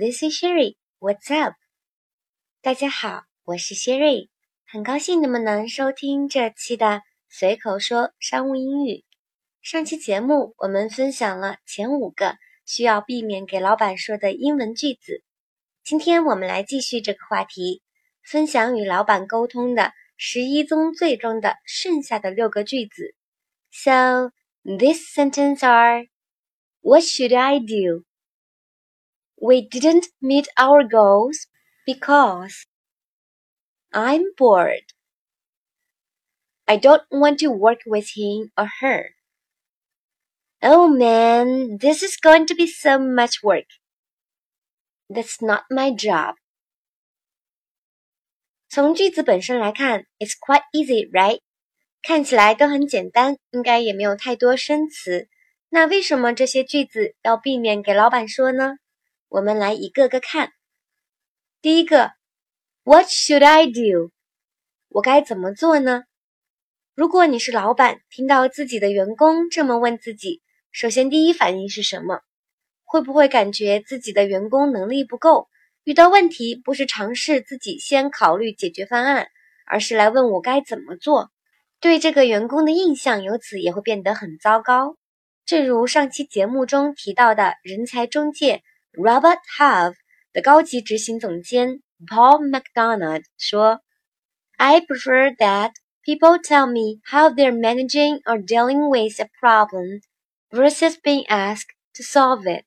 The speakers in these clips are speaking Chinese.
This is Sherry. What's up? 大家好，我是 Sherry，，很高兴你们能收听这期的随口说商务英语。上期节目我们分享了前五个需要避免给老板说的英文句子，今天我们来继续这个话题，分享与老板沟通的十一宗罪中的剩下的六个句子。So this sentence are, What should I do? We didn't meet our goals because I'm bored. I don't want to work with him or her. Oh man, this is going to be so much work. That's not my job. 从句子本身来看，it's quite easy, right? 看起来都很简单，应该也没有太多生词。那为什么这些句子要避免给老板说呢？ 我们来一个个看。第一个，What should I do？我该怎么做呢？如果你是老板，听到自己的员工这么问自己，首先第一反应是什么？会不会感觉自己的员工能力不够？遇到问题不是尝试自己先考虑解决方案，而是来问我该怎么做？对这个员工的印象由此也会变得很糟糕。正如上期节目中提到的人才中介。Robert Half 的高级执行总监 Paul McDonald 说：“I prefer that people tell me how they're managing or dealing with a problem versus being asked to solve it。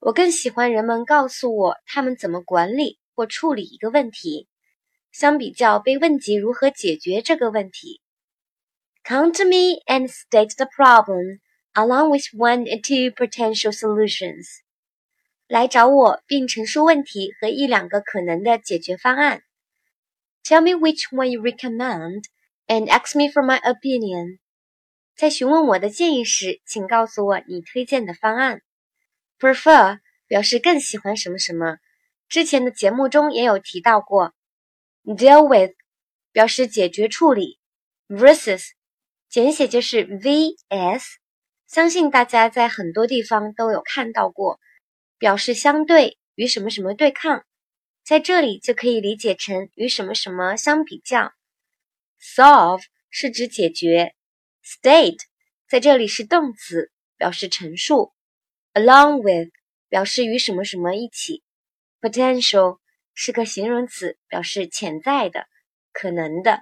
我更喜欢人们告诉我他们怎么管理或处理一个问题，相比较被问及如何解决这个问题。Come to me and state the problem along with one or two potential solutions。” 来找我，并陈述问题和一两个可能的解决方案。Tell me which one you recommend and ask me for my opinion。在询问我的建议时，请告诉我你推荐的方案。Prefer 表示更喜欢什么什么，之前的节目中也有提到过。Deal with 表示解决处理。Versus 简写就是 vs，相信大家在很多地方都有看到过。表示相对与什么什么对抗，在这里就可以理解成与什么什么相比较。Solve 是指解决，State 在这里是动词，表示陈述。Along with 表示与什么什么一起。Potential 是个形容词，表示潜在的、可能的。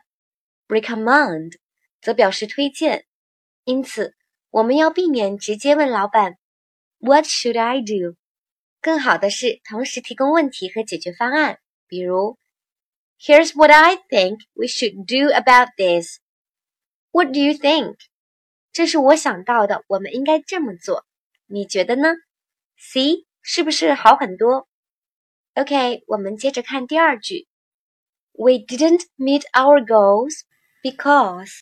Recommend 则表示推荐。因此，我们要避免直接问老板 “What should I do？” 更好的是同时提供问题和解决方案，比如，Here's what I think we should do about this. What do you think? 这是我想到的，我们应该这么做。你觉得呢？See 是不是好很多？OK，我们接着看第二句。We didn't meet our goals because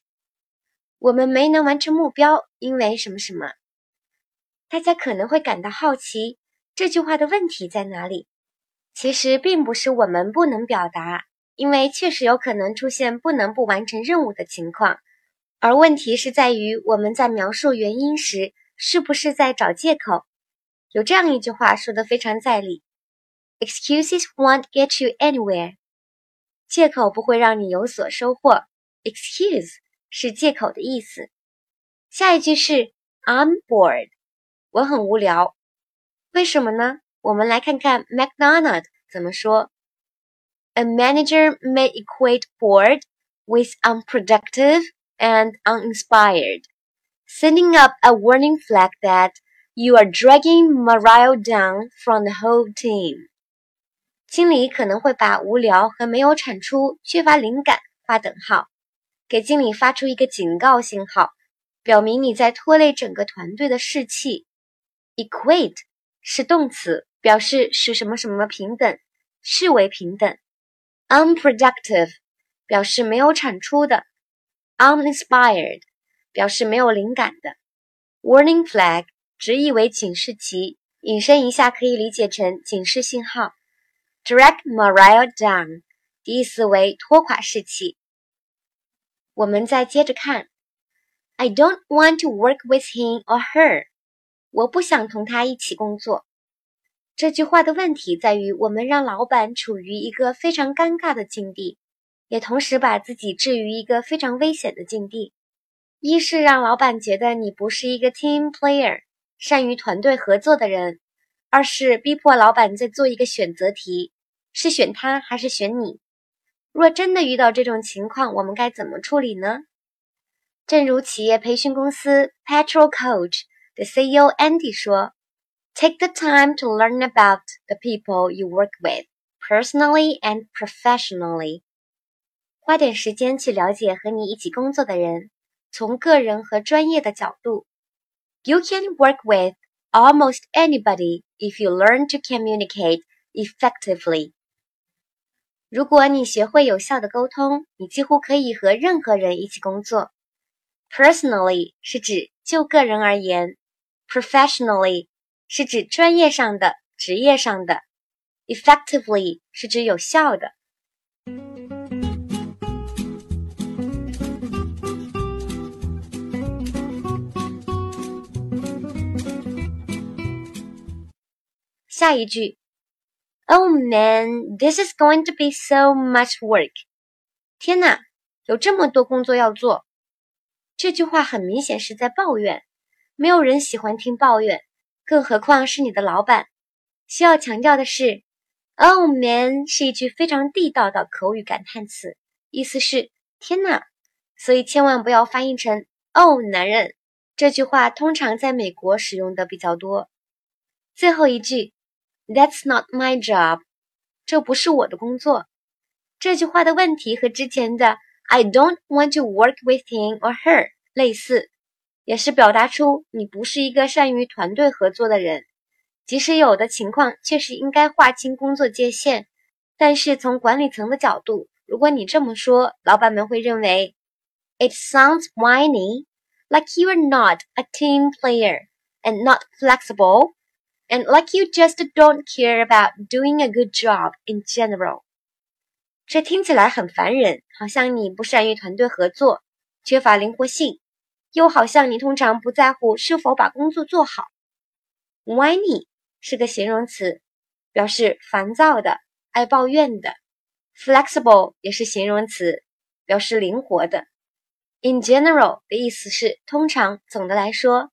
我们没能完成目标，因为什么什么？大家可能会感到好奇。这句话的问题在哪里？其实并不是我们不能表达，因为确实有可能出现不能不完成任务的情况，而问题是在于我们在描述原因时是不是在找借口。有这样一句话说的非常在理：“Excuses won't get you anywhere。”借口不会让你有所收获。Excuse 是借口的意思。下一句是 “I'm bored”，我很无聊。为什么呢？我们来看看 McDonald 怎么说。A manager may equate bored with unproductive and uninspired, sending up a warning flag that you are dragging morale down from the whole team. 经理可能会把无聊和没有产出、缺乏灵感划等号，给经理发出一个警告信号，表明你在拖累整个团队的士气。Equate 是动词，表示使什么什么平等，视为平等。Unproductive 表示没有产出的。Uninspired 表示没有灵感的。Warning flag 直译为警示旗，引申一下可以理解成警示信号。Drag morale down 意思为拖垮士气。我们再接着看，I don't want to work with him or her。我不想同他一起工作。这句话的问题在于，我们让老板处于一个非常尴尬的境地，也同时把自己置于一个非常危险的境地。一是让老板觉得你不是一个 team player，善于团队合作的人；二是逼迫老板在做一个选择题，是选他还是选你。若真的遇到这种情况，我们该怎么处理呢？正如企业培训公司 Petrol Coach 的 CEO Andy 说：“Take the time to learn about the people you work with, personally and professionally。花点时间去了解和你一起工作的人，从个人和专业的角度。You can work with almost anybody if you learn to communicate effectively。”如果你学会有效的沟通，你几乎可以和任何人一起工作。Personally 是指就个人而言 ，professionally 是指专业上的、职业上的，effectively 是指有效的。下一句。Oh man, this is going to be so much work. 天哪，有这么多工作要做。这句话很明显是在抱怨，没有人喜欢听抱怨，更何况是你的老板。需要强调的是，Oh man 是一句非常地道的口语感叹词，意思是天哪，所以千万不要翻译成 Oh 男人。这句话通常在美国使用的比较多。最后一句。That's not my job，这不是我的工作。这句话的问题和之前的 I don't want to work with him or her 类似，也是表达出你不是一个善于团队合作的人。即使有的情况确实应该划清工作界限，但是从管理层的角度，如果你这么说，老板们会认为 It sounds whiny, like you're not a team player and not flexible. and like you just don't care about doing a good job in general。这听起来很烦人，好像你不善于团队合作，缺乏灵活性，又好像你通常不在乎是否把工作做好。Whiny 是个形容词，表示烦躁的、爱抱怨的。Flexible 也是形容词，表示灵活的。In general 的意思是通常、总的来说。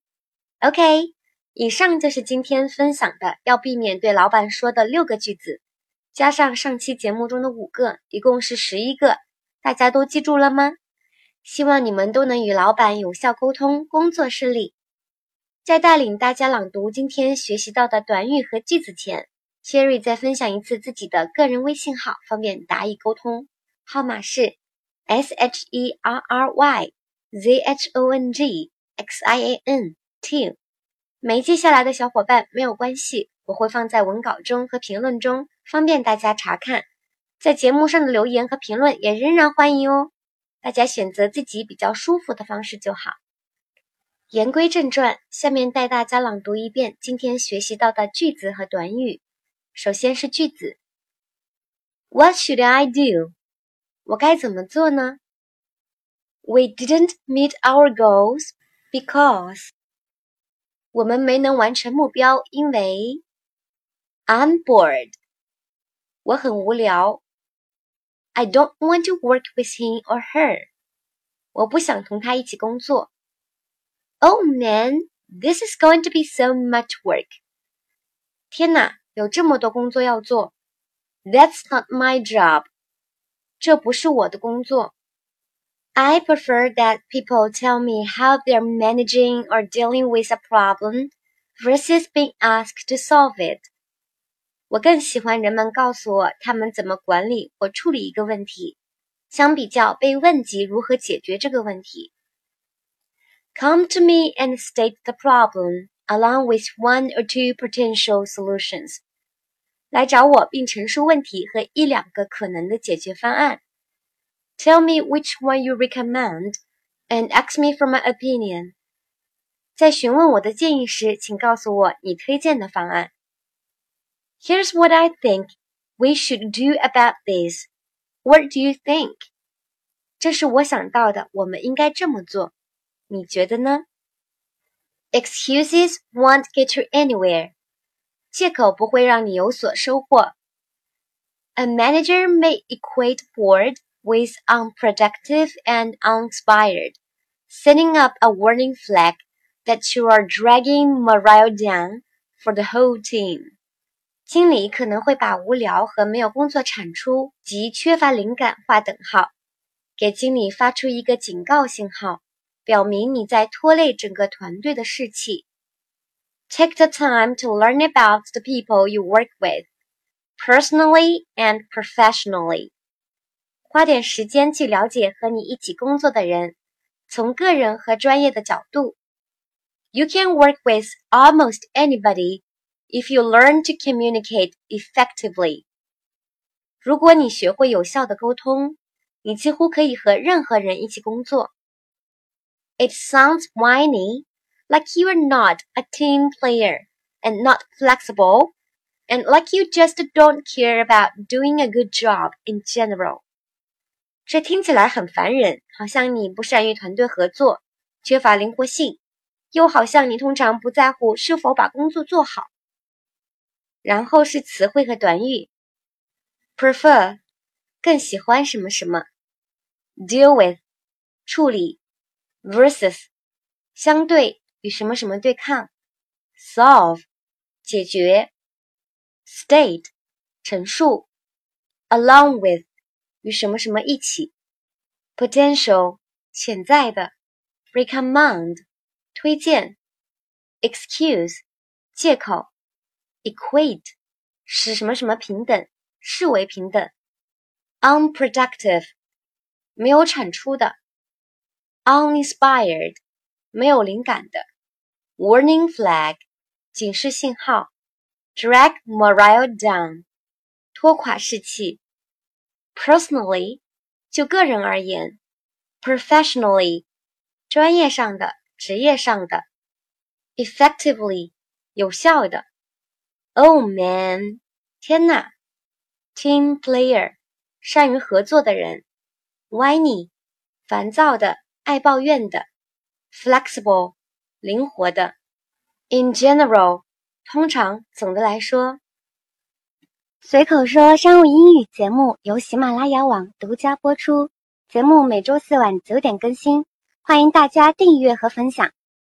OK。以上就是今天分享的要避免对老板说的六个句子，加上上期节目中的五个，一共是十一个。大家都记住了吗？希望你们都能与老板有效沟通，工作顺利。在带领大家朗读今天学习到的短语和句子前，Sherry 再分享一次自己的个人微信号，方便答疑沟通。号码是 S H E R R Y Z H O N G X I A N T。没记下来的小伙伴没有关系，我会放在文稿中和评论中，方便大家查看。在节目上的留言和评论也仍然欢迎哦，大家选择自己比较舒服的方式就好。言归正传，下面带大家朗读一遍今天学习到的句子和短语。首先是句子：What should I do？我该怎么做呢？We didn't meet our goals because 我们没能完成目标，因为 I'm bored。我很无聊。I don't want to work with him or her。我不想同他一起工作。Oh man, this is going to be so much work。天哪，有这么多工作要做。That's not my job。这不是我的工作。I prefer that people tell me how they're managing or dealing with a problem versus being asked to solve it. 我更喜欢人们告诉我他们怎么管理或处理一个问题，相比较被问及如何解决这个问题。Come to me and state the problem along with one or two potential solutions. 来找我并陈述问题和一两个可能的解决方案。Tell me which one you recommend, and ask me for my opinion. 在询问我的建议时，请告诉我你推荐的方案。Here's what I think we should do about this. What do you think? 这是我想到的，我们应该这么做。你觉得呢？Excuses won't get you anywhere. 借口不会让你有所收获。A manager may equate bored with unproductive and uninspired, setting up a warning flag that you are dragging morale down for the whole team. 经理可能会把无聊和没有工作产出及缺乏灵感划等号，给经理发出一个警告信号，表明你在拖累整个团队的士气。Take the time to learn about the people you work with, personally and professionally. 花点时间去了解和你一起工作的人，从个人和专业的角度。You can work with almost anybody if you learn to communicate effectively. 如果你学会有效的沟通，你几乎可以和任何人一起工作。It sounds whiny, like you are not a team player and not flexible, and like you just don't care about doing a good job in general. 这听起来很烦人，好像你不善于团队合作，缺乏灵活性，又好像你通常不在乎是否把工作做好。 然后是词汇和短语：prefer，更喜欢什么什么；deal with，处理；versus，相对与什么什么对抗；solve，解决；state，陈述；along with，与什么什么一起；potential，潜在的；recommend，推荐；excuse，借口。equate 使什么什么平等，视为平等。unproductive 没有产出的。uninspired 没有灵感的。warning flag 警示信号。drag morale down 拖垮士气。personally 就个人而言。professionally 专业上的、职业上的。effectively 有效的。 Oh man，天呐！Team player，善于合作的人。Whiny，烦躁的，爱抱怨的。Flexible，灵活的。In general，通常，总的来说。随口说商务英语节目由喜马拉雅网独家播出，节目每周四晚九点更新，欢迎大家订阅和分享。